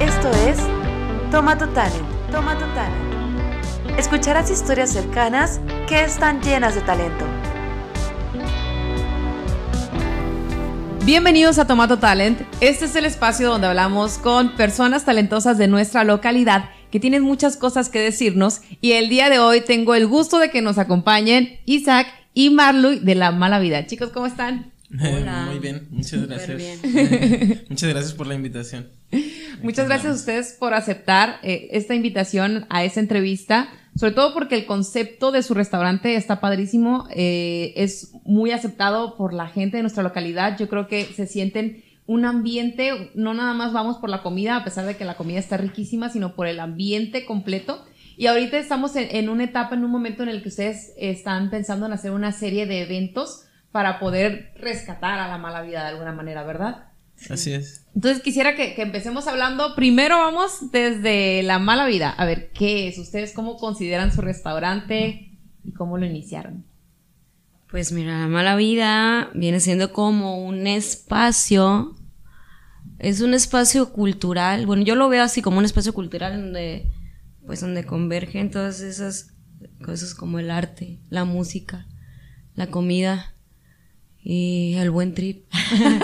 Esto es Toma tu Talent, Toma tu Talent. Escucharás historias cercanas que están llenas de talento. Bienvenidos a Tomato Talent. Este es el espacio donde hablamos con personas talentosas de nuestra localidad que tienen muchas cosas que decirnos y el día de hoy tengo el gusto de que nos acompañen Isaac y Marluy de La Mala Vida. Chicos, ¿cómo están? Hola. Muy bien, muchas gracias. muchas gracias por la invitación. Muchas gracias a ustedes por aceptar eh, esta invitación a esta entrevista, sobre todo porque el concepto de su restaurante está padrísimo, eh, es muy aceptado por la gente de nuestra localidad. Yo creo que se sienten un ambiente, no nada más vamos por la comida, a pesar de que la comida está riquísima, sino por el ambiente completo. Y ahorita estamos en, en una etapa, en un momento en el que ustedes están pensando en hacer una serie de eventos para poder rescatar a la mala vida de alguna manera, ¿verdad? Así es. Entonces quisiera que, que, empecemos hablando. Primero vamos desde la mala vida. A ver, ¿qué es? ¿Ustedes cómo consideran su restaurante y cómo lo iniciaron? Pues mira, la mala vida viene siendo como un espacio. Es un espacio cultural. Bueno, yo lo veo así como un espacio cultural donde, pues, donde convergen todas esas cosas como el arte, la música, la comida y el buen trip,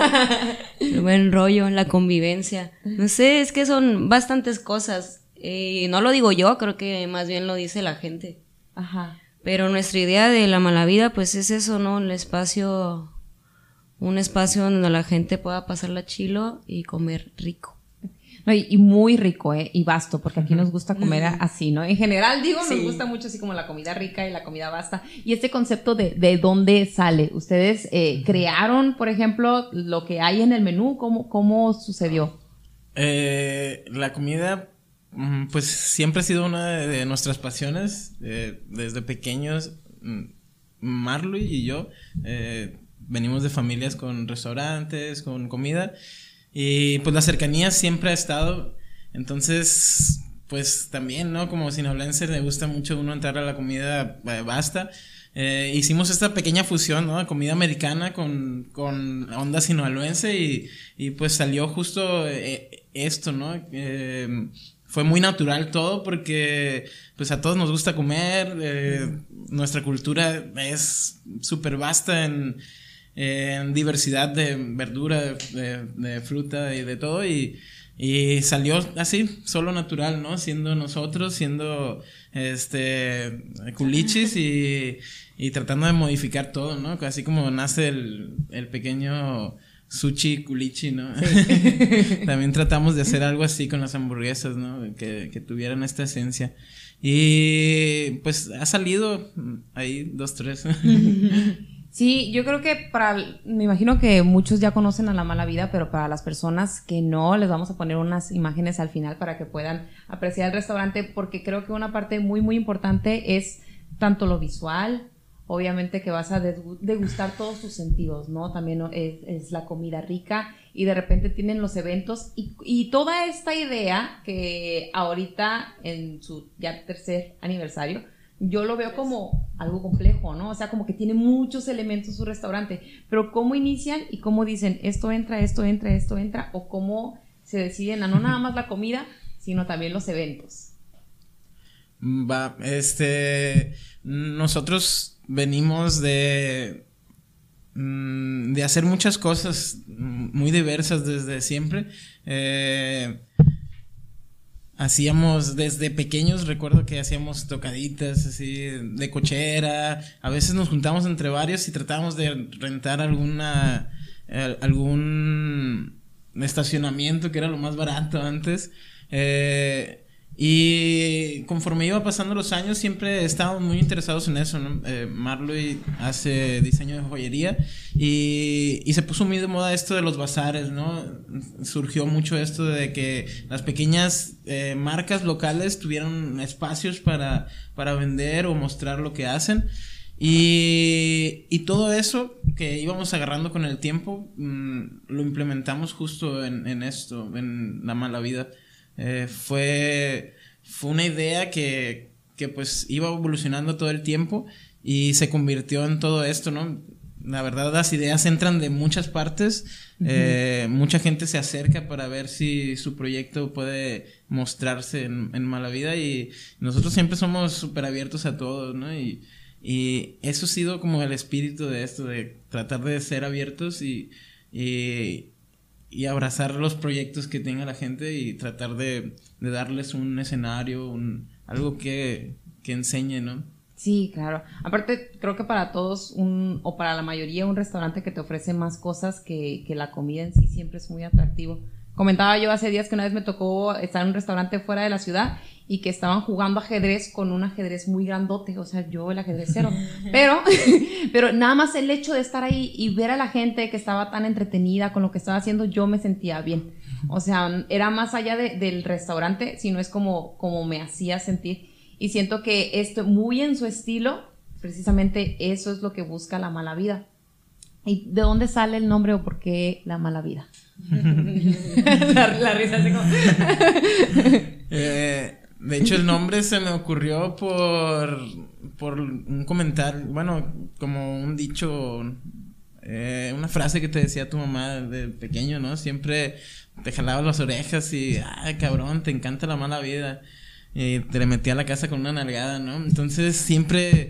el buen rollo, la convivencia. No sé, es que son bastantes cosas. Y no lo digo yo, creo que más bien lo dice la gente. Ajá. Pero nuestra idea de la mala vida, pues es eso, ¿no? El espacio, un espacio donde la gente pueda pasarla chilo y comer rico y, muy rico, ¿eh? Y vasto, porque aquí nos gusta comer así, ¿no? En general, digo, nos gusta mucho así como la comida rica y la comida vasta. Y este concepto de, de dónde sale. ¿Ustedes eh, crearon, por ejemplo, lo que hay en el menú? ¿Cómo, cómo sucedió? Eh, la comida, mm, pues siempre ha sido una de, nuestras pasiones. Eh, desde pequeños, mm, Marley y yo venimos de familias con restaurantes, con comida. Y pues la cercanía siempre ha estado. Entonces, pues también, ¿no? Como sinoblense le gusta mucho uno entrar a la comida eh, basta. Eh, hicimos esta pequeña fusión, ¿no? Comida americana con, con onda sinaloense y, y pues salió justo eh, esto, ¿no? fue muy natural todo porque pues a todos nos gusta comer, nuestra cultura es súper vasta en, en diversidad de verdura, de, fruta y de todo. Y, y, salió así, solo natural, ¿no? Siendo nosotros, siendo este culichis y, y tratando de modificar todo, ¿no? Así como nace el, el pequeño sushi culichi, ¿no? También tratamos de hacer algo así con las hamburguesas, ¿no? Que, que tuvieran esta esencia. Y pues ha salido ahí dos, tres. Sí, yo creo que para, me imagino que muchos ya conocen a la mala vida, pero para las personas que no, les vamos a poner unas imágenes al final para que puedan apreciar el restaurante, porque creo que una parte muy, muy importante es tanto lo visual, obviamente que vas a degustar todos tus sentidos, ¿no? También es, la comida rica y de repente tienen los eventos y, y, toda esta idea que ahorita en su ya tercer aniversario, yo lo veo como algo complejo, ¿no? O sea, como que tiene muchos elementos su restaurante, pero cómo inician y cómo dicen, esto entra, esto entra, esto entra, o cómo se deciden a no nada más la comida, sino también los eventos. Va, este, nosotros venimos de, mm, de hacer muchas cosas muy diversas desde siempre. Eh, hacíamos desde pequeños, recuerdo que hacíamos tocaditas así de cochera, a veces nos juntamos entre varios y tratábamos de rentar alguna eh, algún estacionamiento que era lo más barato antes. Eh, y conforme iba pasando los años, siempre estábamos muy interesados en eso, ¿no? Eh, hace diseño de joyería y, y, se puso muy de moda esto de los bazares, ¿no? Surgió mucho esto de que las pequeñas eh, marcas locales tuvieran espacios para, para vender o mostrar lo que hacen. Y, y, todo eso que íbamos agarrando con el tiempo, mm, lo implementamos justo en, esto, en la mala vida. Eh, fue, fue una idea que, que pues iba evolucionando todo el tiempo y se convirtió en todo esto, ¿no? la verdad las ideas entran de muchas partes, eh, mucha gente se acerca para ver si su proyecto puede mostrarse en, en mala vida y nosotros siempre somos súper abiertos a todos, ¿no? Y, y eso ha sido como el espíritu de esto, de tratar de ser abiertos y, y, y abrazar los proyectos que tenga la gente y tratar de, de darles un escenario, un, algo que, que enseñe, ¿no? Sí, claro. Aparte, creo que para todos, un, o para la mayoría, un restaurante que te ofrece más cosas que, que la comida en sí siempre es muy atractivo. Comentaba yo hace días que una vez me tocó estar en un restaurante fuera de la ciudad y que estaban jugando ajedrez con un ajedrez muy grandote, o sea, yo el ajedrecero. pero, pero nada más el hecho de estar ahí y ver a la gente que estaba tan entretenida con lo que estaba haciendo, yo me sentía bien. O sea, era más allá de, del restaurante, sino es como, como me hacía sentir. Y siento que esto, muy en su estilo, precisamente eso es lo que busca la mala vida. ¿Y de dónde sale el nombre o por qué la mala vida? la, risa así como... eh, de hecho, el nombre se me ocurrió por, por un comentario, bueno, como un dicho, eh, una frase que te decía tu mamá de pequeño, ¿no? Siempre te jalaba las orejas y, ay, cabrón, te encanta la mala vida. Y te le metía a la casa con una nalgada, ¿no? Entonces siempre,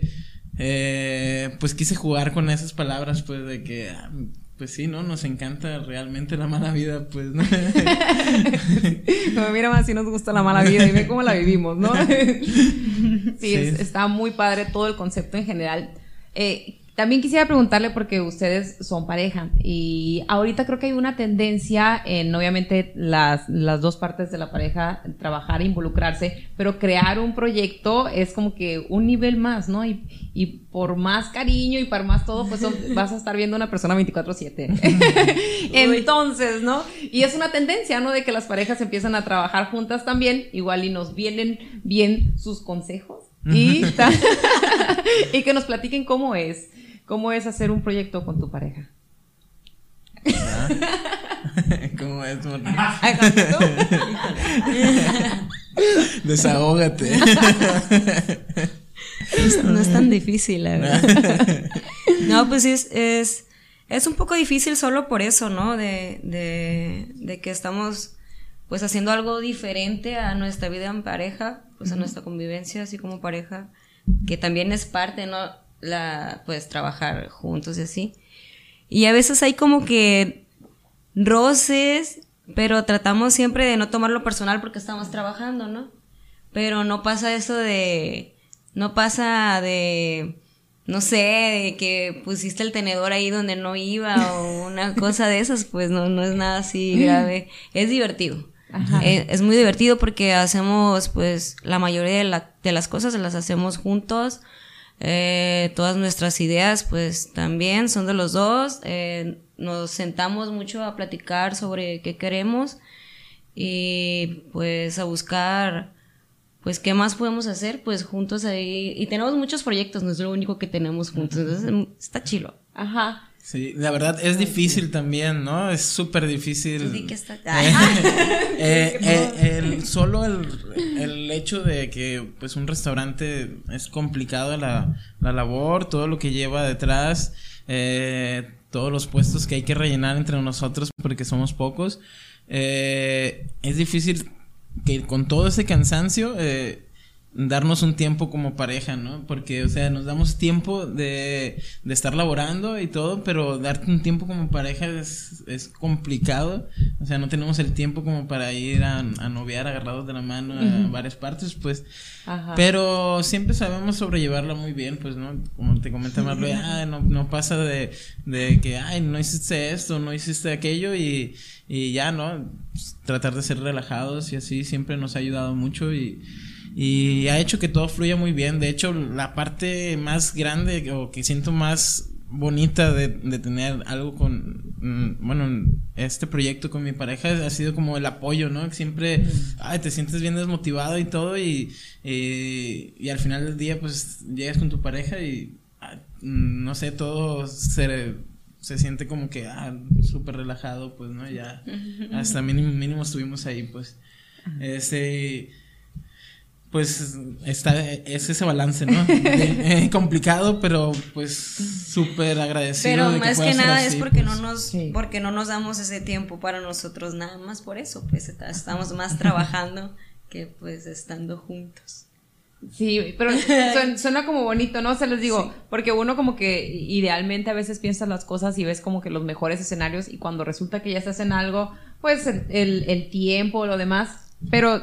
eh, pues quise jugar con esas palabras, pues de que, ah, pues sí, ¿no? Nos encanta realmente la mala vida, pues, ¿no? Mira más si nos gusta la mala vida y ve cómo la vivimos, ¿no? sí, sí. Es, está muy padre todo el concepto en general. Eh, también quisiera preguntarle porque ustedes son pareja y ahorita creo que hay una tendencia en obviamente las, las dos partes de la pareja trabajar e involucrarse, pero crear un proyecto es como que un nivel más, ¿no? Y, y por más cariño y por más todo, pues son, vas a estar viendo una persona 24/7. Entonces, ¿no? Y es una tendencia, ¿no? De que las parejas empiezan a trabajar juntas también, igual y nos vienen bien sus consejos y, y que nos platiquen cómo es. ¿Cómo es hacer un proyecto con tu pareja? ¿Ah? ¿Cómo es? Desahógate. No es tan difícil, la verdad. No, pues es, es, es un poco difícil solo por eso, ¿no? De, de, de que estamos pues haciendo algo diferente a nuestra vida en pareja, pues a nuestra convivencia así como pareja, que también es parte, ¿no? La, pues, trabajar juntos y así. Y a veces hay como que roces, pero tratamos siempre de no tomarlo personal porque estamos trabajando, ¿no? Pero no pasa eso de, no pasa de, no sé, de que pusiste el tenedor ahí donde no iba o una cosa de esas, pues no, no es nada así grave. Es divertido. Es, es, muy divertido porque hacemos, pues, la mayoría de, la, de las cosas las hacemos juntos. Eh, todas nuestras ideas pues también son de los dos. Eh, nos sentamos mucho a platicar sobre qué queremos y pues a buscar pues qué más podemos hacer pues juntos ahí. Y tenemos muchos proyectos, no es lo único que tenemos juntos. Entonces está chilo. Ajá. Sí, la verdad es difícil también, ¿no? Es súper difícil. Sí, que está... eh, eh, el, solo el, el, hecho de que pues un restaurante es complicado la, la labor, todo lo que lleva detrás, eh, todos los puestos que hay que rellenar entre nosotros porque somos pocos, eh, es difícil que con todo ese cansancio eh, darnos un tiempo como pareja, ¿no? Porque, o sea, nos damos tiempo de, de estar laborando y todo, pero darte un tiempo como pareja es, es complicado. O sea, no tenemos el tiempo como para ir a, a noviar agarrados de la mano a uh -huh. varias partes, pues. Ajá. Pero siempre sabemos sobrellevarla muy bien, pues, ¿no? Como te comenta Marlo, ah, no, no pasa de, de que, ay, no hiciste esto, no hiciste aquello y, y ya, ¿no? Pues, tratar de ser relajados y así siempre nos ha ayudado mucho y y ha hecho que todo fluya muy bien. De hecho, la parte más grande o que siento más bonita de, de tener algo con, mm, bueno, este proyecto con mi pareja ha sido como el apoyo, ¿no? Siempre, ay, te sientes bien desmotivado y todo y, y, y al final del día pues llegas con tu pareja y, ay, no sé, todo se, se siente como que, ah, súper relajado, pues, ¿no? Ya hasta mínimo, mínimo estuvimos ahí, pues. Este pues está es ese balance, ¿no? De- eh, complicado, pero pues súper agradecido. Pero de más que nada así, es porque pues. no nos Sí. porque no nos damos ese tiempo para nosotros nada más por eso, pues estamos más trabajando que pues estando juntos. Sí, pero suena, suena como bonito, ¿no? Se les digo, porque uno como que idealmente a veces piensa las cosas y ves como que los mejores escenarios y cuando resulta que ya estás en algo, pues el, el, el tiempo, lo demás, pero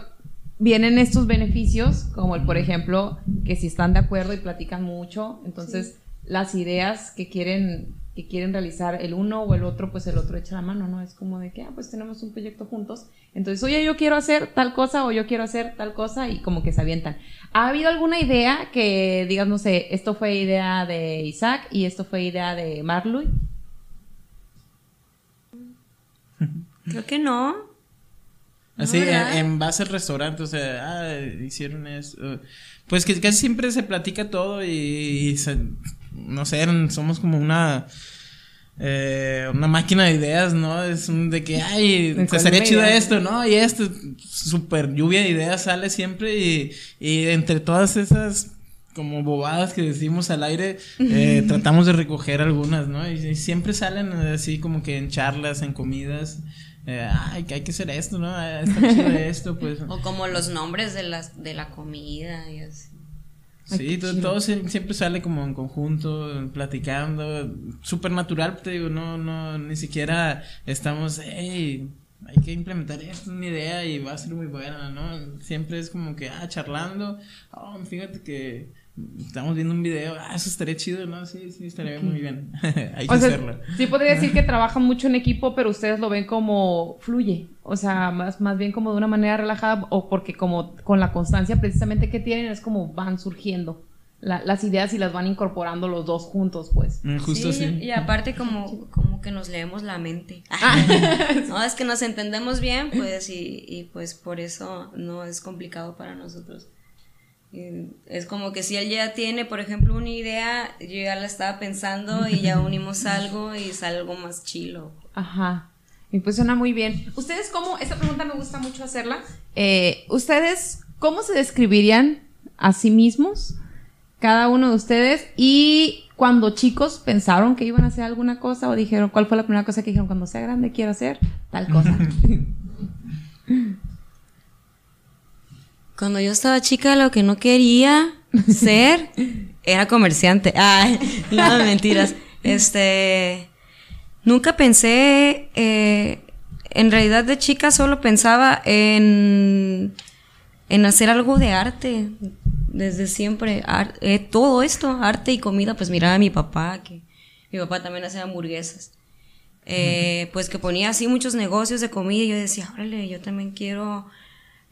vienen estos beneficios, como el, por ejemplo, que si están de acuerdo y platican mucho, entonces las ideas que quieren que quieren realizar el uno o el otro, pues el otro echa la mano, ¿no? Es como de que, ah, pues tenemos un proyecto juntos. Entonces, oye, yo quiero hacer tal cosa o yo quiero hacer tal cosa y como que se avientan. ¿Ha habido alguna idea que digas, no sé, esto fue idea de Isaac y esto fue idea de Marluy? Creo que no. Así, No, en, en base al restaurante, o sea, ah, hicieron eso. Pues que casi siempre se platica todo y, y se- no sé, somos como una eh, una máquina de ideas, ¿no? Es un de que, ay, ¿De te cuál estaría chido esto, ¿no? Y esto, super lluvia de ideas sale siempre y, y entre todas esas como bobadas que decimos al aire, eh, tratamos de recoger algunas, ¿no? Y, y siempre salen así como que en charlas, en comidas, eh, ay, que hay que hacer esto, ¿no? Ah, Está chido esto, pues. O como los nombres de las de la comida y así. Sí, todo sie- siempre sale como en conjunto, platicando, súper natural, te digo, no, no, ni siquiera estamos, hey, hay que implementar esto, es una idea y va a ser muy buena, ¿no? Siempre es como que, ah, charlando, oh, fíjate que estamos viendo un video, ah, eso estaría chido, ¿no? Sí, sí, estaría muy bien, hay que O sea, hacerlo. sí podría decir que trabajan mucho en equipo, pero ustedes lo ven como fluye. O sea, más, más bien como de una manera relajada o porque como con la constancia precisamente que tienen es como van surgiendo la- las ideas y las van incorporando los dos juntos, pues. Mm, Justo Sí, así. Y aparte como, como que nos leemos la mente. no, es que nos entendemos bien, pues, y, y pues por eso no es complicado para nosotros. Es como que si él ya tiene, por ejemplo, una idea, yo ya la estaba pensando y ya unimos algo y sale algo más chilo. Ajá. Y pues suena muy bien. ¿Ustedes cómo, esta pregunta me gusta mucho hacerla, eh, ¿ustedes cómo se describirían a sí mismos, cada uno de ustedes, y cuando chicos pensaron que iban a hacer alguna cosa o dijeron, ¿cuál fue la primera cosa que dijeron cuando sea grande quiero hacer tal cosa? Cuando yo estaba chica, lo que no quería ser era comerciante. Ay, no, mentiras. Este, nunca pensé, eh, en realidad de chica solo pensaba en, en hacer algo de arte, desde siempre. Ar- eh, todo esto, arte y comida, pues miraba a mi papá, que mi papá también hacía hamburguesas. Eh, pues que ponía así muchos negocios de comida y yo decía, órale, yo también quiero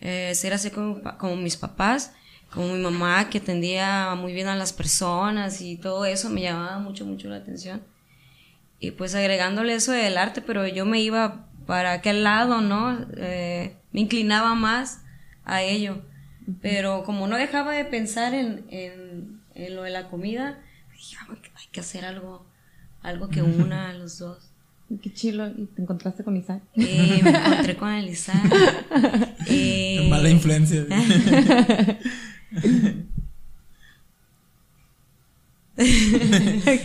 eh, ser así como, mis papás, como mi mamá que atendía muy bien a las personas y todo eso me llamaba mucho, mucho la atención. Y pues agregándole eso del arte, pero yo me iba para aquel lado, ¿no? Eh, me inclinaba más a ello. Pero como no dejaba de pensar en, en, en lo de la comida, dije, "Ah, hay que hacer algo, algo que una a los dos. Qué chilo, y te encontraste con Isaac. Eh, me encontré con el Isaac. Eh, Mala influencia.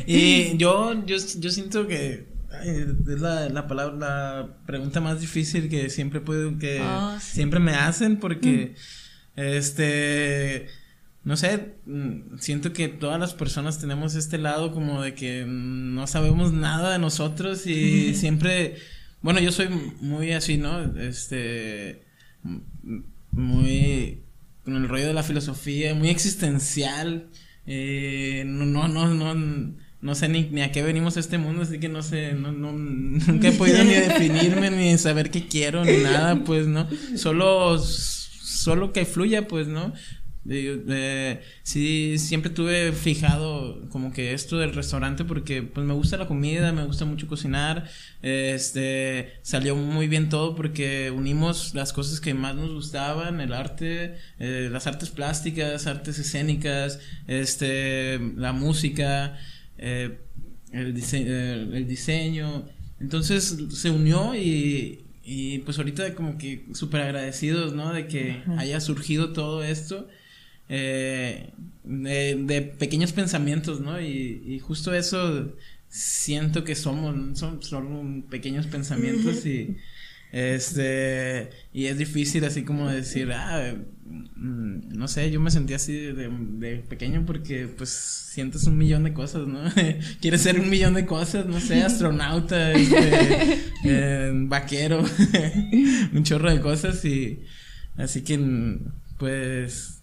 y yo, yo, yo siento que ay, es la, la palabra, la pregunta más difícil que siempre puedo, que Oh, sí. siempre me hacen porque, este, no sé, mm, siento que todas las personas tenemos este lado como de que no sabemos nada de nosotros y siempre, bueno, yo soy muy así, ¿no? Este, muy con el rollo de la filosofía, muy existencial. eh, no, no, no, no, no sé ni, ni a qué venimos a este mundo, así que no sé, no, no, nunca he podido ni definirme, ni saber qué quiero, ni nada, pues, ¿no? Solo, solo que fluya, pues, ¿no? Eh, sí, siempre tuve fijado como que esto del restaurante porque pues me gusta la comida, me gusta mucho cocinar, este, salió muy bien todo porque unimos las cosas que más nos gustaban, el arte, eh, las artes plásticas, artes escénicas, este, la música, eh, el, dise- eh, el diseño, entonces se unió y, y pues ahorita como que súper agradecidos, ¿no? De que haya surgido todo esto. Eh, de, pequeños pensamientos, ¿no? Y, y, justo eso siento que somos, son, son pequeños pensamientos y este, y es difícil así como decir, ah, mm, no sé, yo me sentí así de, pequeño porque pues sientes un millón de cosas, ¿no? Quieres ser un millón de cosas, no sé, astronauta, este, eh, vaquero, un chorro de cosas y así que pues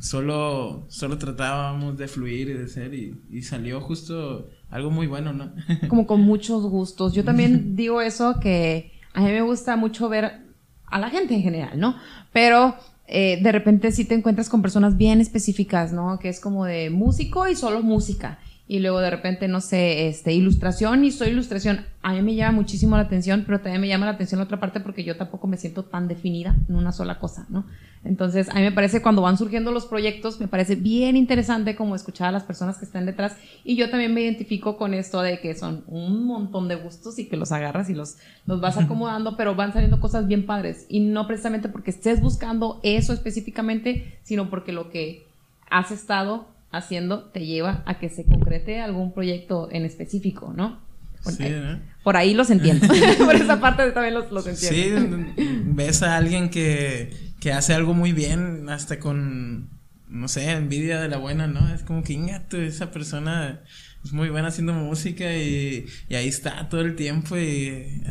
solo, solo tratábamos de fluir y de ser y, y salió justo algo muy bueno, ¿no? como con muchos gustos. Yo también digo eso que a mí me gusta mucho ver a la gente en general, ¿no? Pero eh, de repente sí te encuentras con personas bien específicas, ¿no? Que es como de músico y solo música. Y luego de repente, no sé, este, ilustración y soy ilustración. A mí me llama muchísimo la atención, pero también me llama la atención la otra parte porque yo tampoco me siento tan definida en una sola cosa, ¿no? Entonces, a mí me parece cuando van surgiendo los proyectos, me parece bien interesante como escuchar a las personas que están detrás. Y yo también me identifico con esto de que son un montón de gustos y que los agarras y los, los vas acomodando, pero van saliendo cosas bien padres. Y no precisamente porque estés buscando eso específicamente, sino porque lo que has estado haciendo te lleva a que se concrete algún proyecto en específico, ¿no? sí, ¿eh? Por ahí los entiendo. por esa parte también los, los entiendo. Sí, ves a alguien que que hace algo muy bien, hasta con, no sé, envidia de la buena, ¿no? Es como que, ingato, esa persona es muy buena haciendo música y, y ahí está todo el tiempo y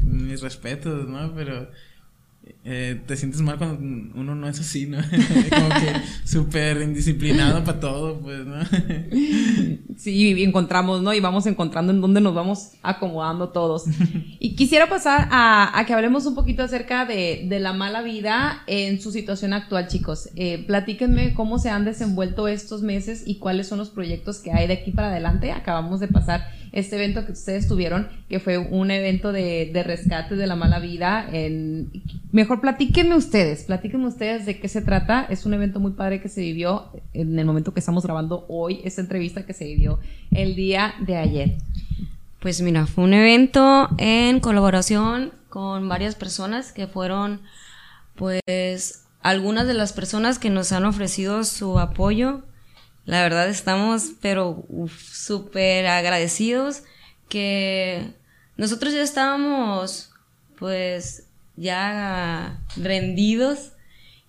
mis respetos, ¿no? Pero eh, te sientes mal cuando uno no es así, ¿no? Como que súper indisciplinado para todo, pues, ¿no? sí, y encontramos, ¿no? Y vamos encontrando en dónde nos vamos acomodando todos. Y quisiera pasar a, que hablemos un poquito acerca de, la mala vida en su situación actual, chicos. Eh, platíquenme cómo se han desenvuelto estos meses y cuáles son los proyectos que hay de aquí para adelante. Acabamos de pasar este evento que ustedes tuvieron, que fue un evento de, rescate de la mala vida. En, mejor platíquenme ustedes, platíquenme ustedes de qué se trata. Es un evento muy padre que se vivió en el momento que estamos grabando hoy, esta entrevista que se vivió el día de ayer. Pues mira, fue un evento en colaboración con varias personas que fueron, pues, algunas de las personas que nos han ofrecido su apoyo la verdad estamos, pero súper agradecidos que nosotros ya estábamos, pues, ya rendidos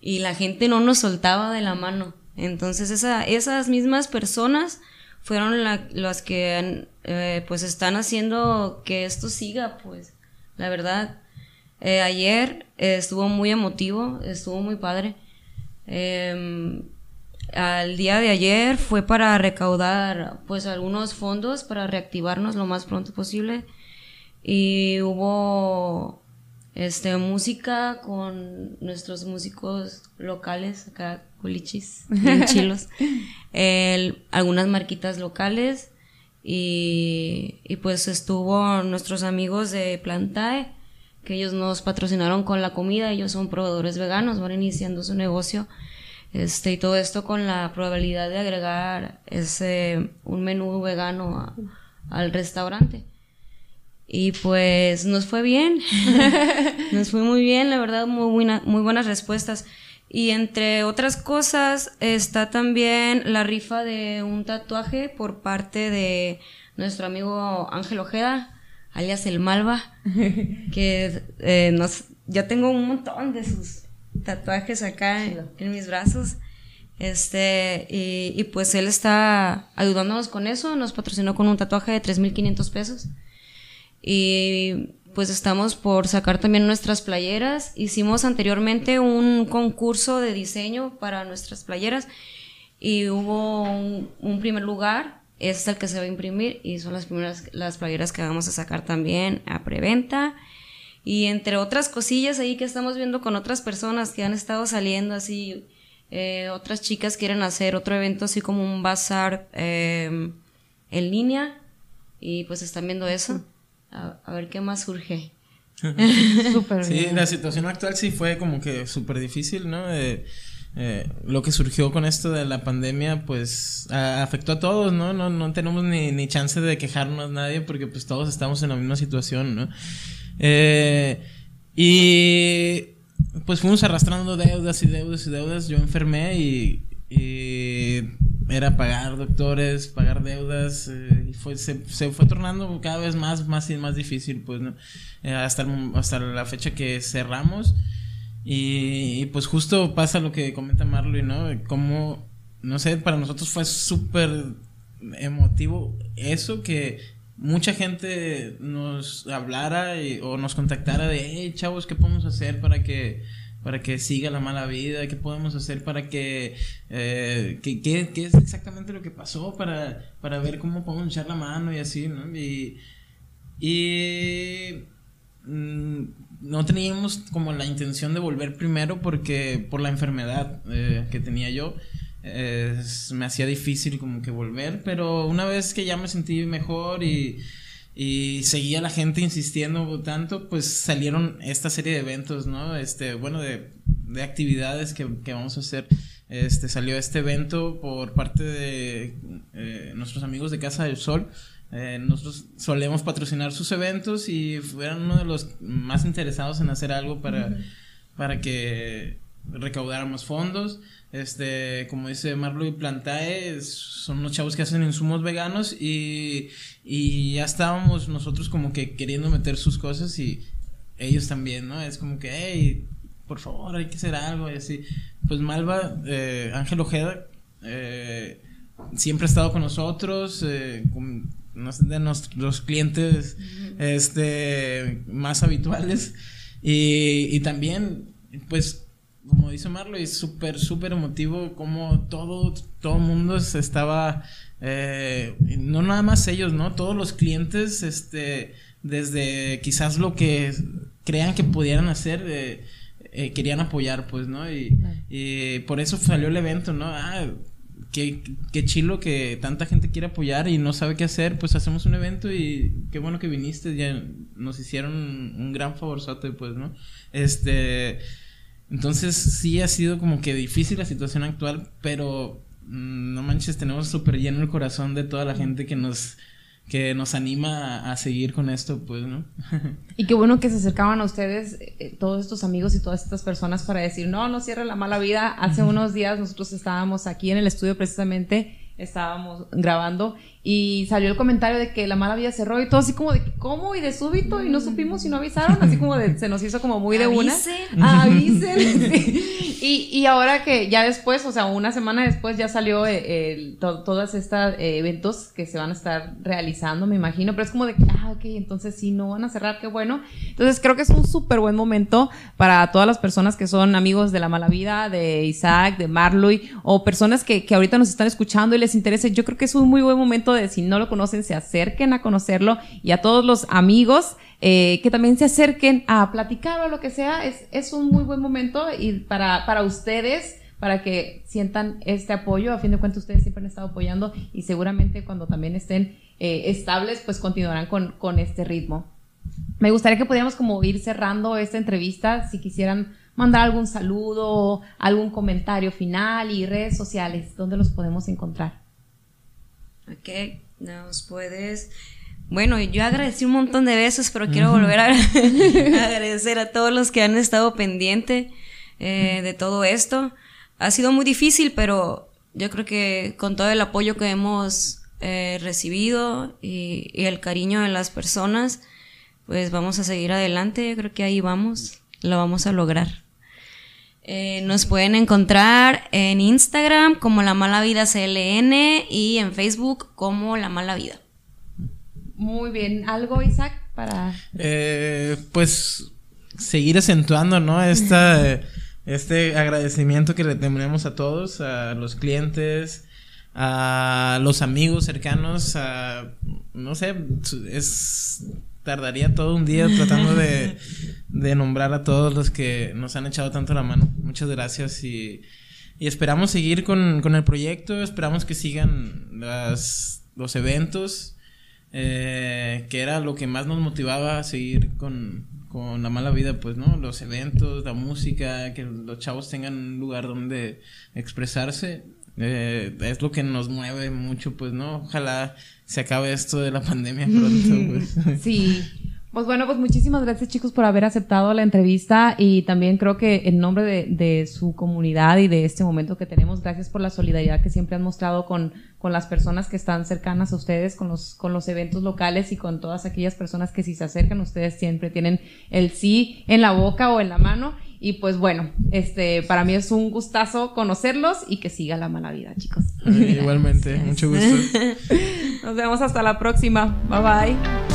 y la gente no nos soltaba de la mano. Entonces esa, esas mismas personas fueron las que eh, pues están haciendo que esto siga, pues, la verdad. Eh, ayer estuvo muy emotivo, estuvo muy padre. Al día de ayer fue para recaudar pues algunos fondos para reactivarnos lo más pronto posible. Y hubo este música con nuestros músicos locales acá culichis chilos. Algunas marquitas locales. Y, y pues estuvo nuestros amigos de Plantae que ellos nos patrocinaron con la comida. Ellos son proveedores veganos van iniciando su negocio este, y todo esto con la probabilidad de agregar ese, un menú vegano al restaurante. Y pues nos fue bien, nos fue muy bien, la verdad, muy, buena, muy buenas respuestas. Y entre otras cosas está también la rifa de un tatuaje por parte de nuestro amigo Ángel Ojeda, alias el Malva, que eh, nos, ya tengo un montón de sus tatuajes acá en, mis brazos. Este, y, pues él está ayudándonos con eso, nos patrocinó con un tatuaje de 3.500 pesos. Y pues estamos por sacar también nuestras playeras. Hicimos anteriormente un concurso de diseño para nuestras playeras y hubo un, primer lugar, este es el que se va a imprimir y son las primeras, las playeras que vamos a sacar también a preventa. Y entre otras cosillas ahí que estamos viendo con otras personas que han estado saliendo así, eh, otras chicas quieren hacer otro evento así como un bazar em, en línea y pues están viendo eso. A, ver qué más surge. sí, la situación actual sí fue como que súper difícil, ¿no? Eh, eh, lo que surgió con esto de la pandemia, pues afectó a todos, ¿no? No, no tenemos ni, ni chance de quejarnos nadie porque pues todos estamos en la misma situación, ¿no? Eh, Y pues fuimos arrastrando deudas y deudas y deudas. Yo enfermé y, era pagar doctores, pagar deudas. eh, y fue, se, fue tornando cada vez más, más y más difícil, pues. Eh, hasta, hasta la fecha que cerramos. Y, y, pues justo pasa lo que comenta Marley, ¿no? Como, no sé, para nosotros fue súper emotivo eso que mucha gente nos hablara o nos contactara de, hey, chavos, ¿qué podemos hacer para que para que siga la mala vida? ¿Qué podemos hacer para que... eh, qué es exactamente lo que pasó para, para ver cómo podemos echar la mano y así, ¿no? Y, y mm, no teníamos como la intención de volver primero porque por la enfermedad eh, que tenía yo me hacía difícil como que volver, pero una vez que ya me sentí mejor y, y seguía la gente insistiendo tanto, pues salieron esta serie de eventos, ¿no? Este, bueno, de, de actividades que, que vamos a hacer. Este, salió este evento por parte de eh, nuestros amigos de Casa del Sol. Eh, nosotros solemos patrocinar sus eventos y fueron uno de los más interesados en hacer algo para, para que recaudáramos fondos. Este, como dice Marlo y Plantae, son unos chavos que hacen insumos veganos y, y ya estábamos nosotros como que queriendo meter sus cosas y ellos también, ¿no? Es como que, hey, por favor, hay que hacer algo y así. Pues Malva, eh, Ángel Ojeda, eh, siempre ha estado con nosotros, eh, con- de nuestros clientes este, más habituales. Y, y también, pues, como dice Marlo, es súper, súper emotivo como todo, todo mundo se estaba, eh, no nada más ellos, ¿no? Todos los clientes, este, desde quizás lo que crean que pudieran hacer, eh, eh, querían apoyar, pues, ¿no? Y, y por eso salió el evento, ¿no? Ah, qué, qué chilo que tanta gente quiere apoyar y no sabe qué hacer, pues hacemos un evento y qué bueno que viniste, ya nos hicieron un gran favorzote, pues, ¿no? Este, entonces sí ha sido como que difícil la situación actual, pero mm, no manches, tenemos súper lleno el corazón de toda la gente que nos que nos anima a, a seguir con esto, pues, ¿no? Y qué bueno que se acercaban a ustedes eh, todos estos amigos y todas estas personas para decir, no, no cierre la mala vida. Hace unos días nosotros estábamos aquí en el estudio precisamente, estábamos grabando y salió el comentario de que la mala vida cerró y todo así como de, ¿cómo? Y de súbito y no supimos y no avisaron, así como de, se nos hizo como muy de una. Avisen. Avisen. sí. y, y ahora que ya después, o sea, una semana después ya salió eh, el, to- todas estas eh, eventos que se van a estar realizando, me imagino, pero es como de que, ah, ok, entonces sí, no van a cerrar, qué bueno. Entonces creo que es un súper buen momento para todas las personas que son amigos de la mala vida, de Isaac, de Marloy, o personas que, que ahorita nos están escuchando y les interesa. Yo creo que es un muy buen momento de, si no lo conocen, se acerquen a conocerlo y a todos los amigos eh, que también se acerquen a platicar o lo que sea. Es, es un muy buen momento y para, para ustedes para que sientan este apoyo. A fin de cuentas, ustedes siempre han estado apoyando y seguramente cuando también estén eh, estables, pues continuarán con, con este ritmo. Me gustaría que pudiéramos como ir cerrando esta entrevista, si quisieran mandar algún saludo, algún comentario final y redes sociales, ¿dónde los podemos encontrar? Ok, nos puedes. Bueno, yo agradecí un montón de veces, pero quiero volver a agradecer a todos los que han estado pendientes eh, de todo esto. Ha sido muy difícil, pero yo creo que con todo el apoyo que hemos eh, recibido y, y el cariño de las personas, pues vamos a seguir adelante. Yo creo que ahí vamos, lo vamos a lograr. Eh, nos pueden encontrar en Instagram como La Mala Vida CLN y en Facebook como La Mala Vida. Muy bien, ¿algo Isaac para... Eh, pues seguir acentuando, ¿no? Esta, este agradecimiento que le tenemos a todos, a los clientes, a los amigos cercanos, a, no sé, es, tardaría todo un día tratando de, de nombrar a todos los que nos han echado tanto la mano. Muchas gracias y, y esperamos seguir con, con el proyecto, esperamos que sigan las, los eventos. Eh, que era lo que más nos motivaba a seguir con, con la mala vida, pues, ¿no? Los eventos, la música, que los chavos tengan un lugar donde expresarse, eh, es lo que nos mueve mucho, pues, ¿no? Ojalá se acabe esto de la pandemia pronto, pues. Sí, Pues bueno, pues muchísimas gracias chicos por haber aceptado la entrevista y también creo que en nombre de, de, su comunidad y de este momento que tenemos, gracias por la solidaridad que siempre han mostrado con, con las personas que están cercanas a ustedes, con los, con los eventos locales y con todas aquellas personas que si se acercan, ustedes siempre tienen el sí en la boca o en la mano. Y pues bueno, este, para mí es un gustazo conocerlos y que siga la mala vida, chicos. Igualmente, mucho gusto. Nos vemos hasta la próxima. Bye bye.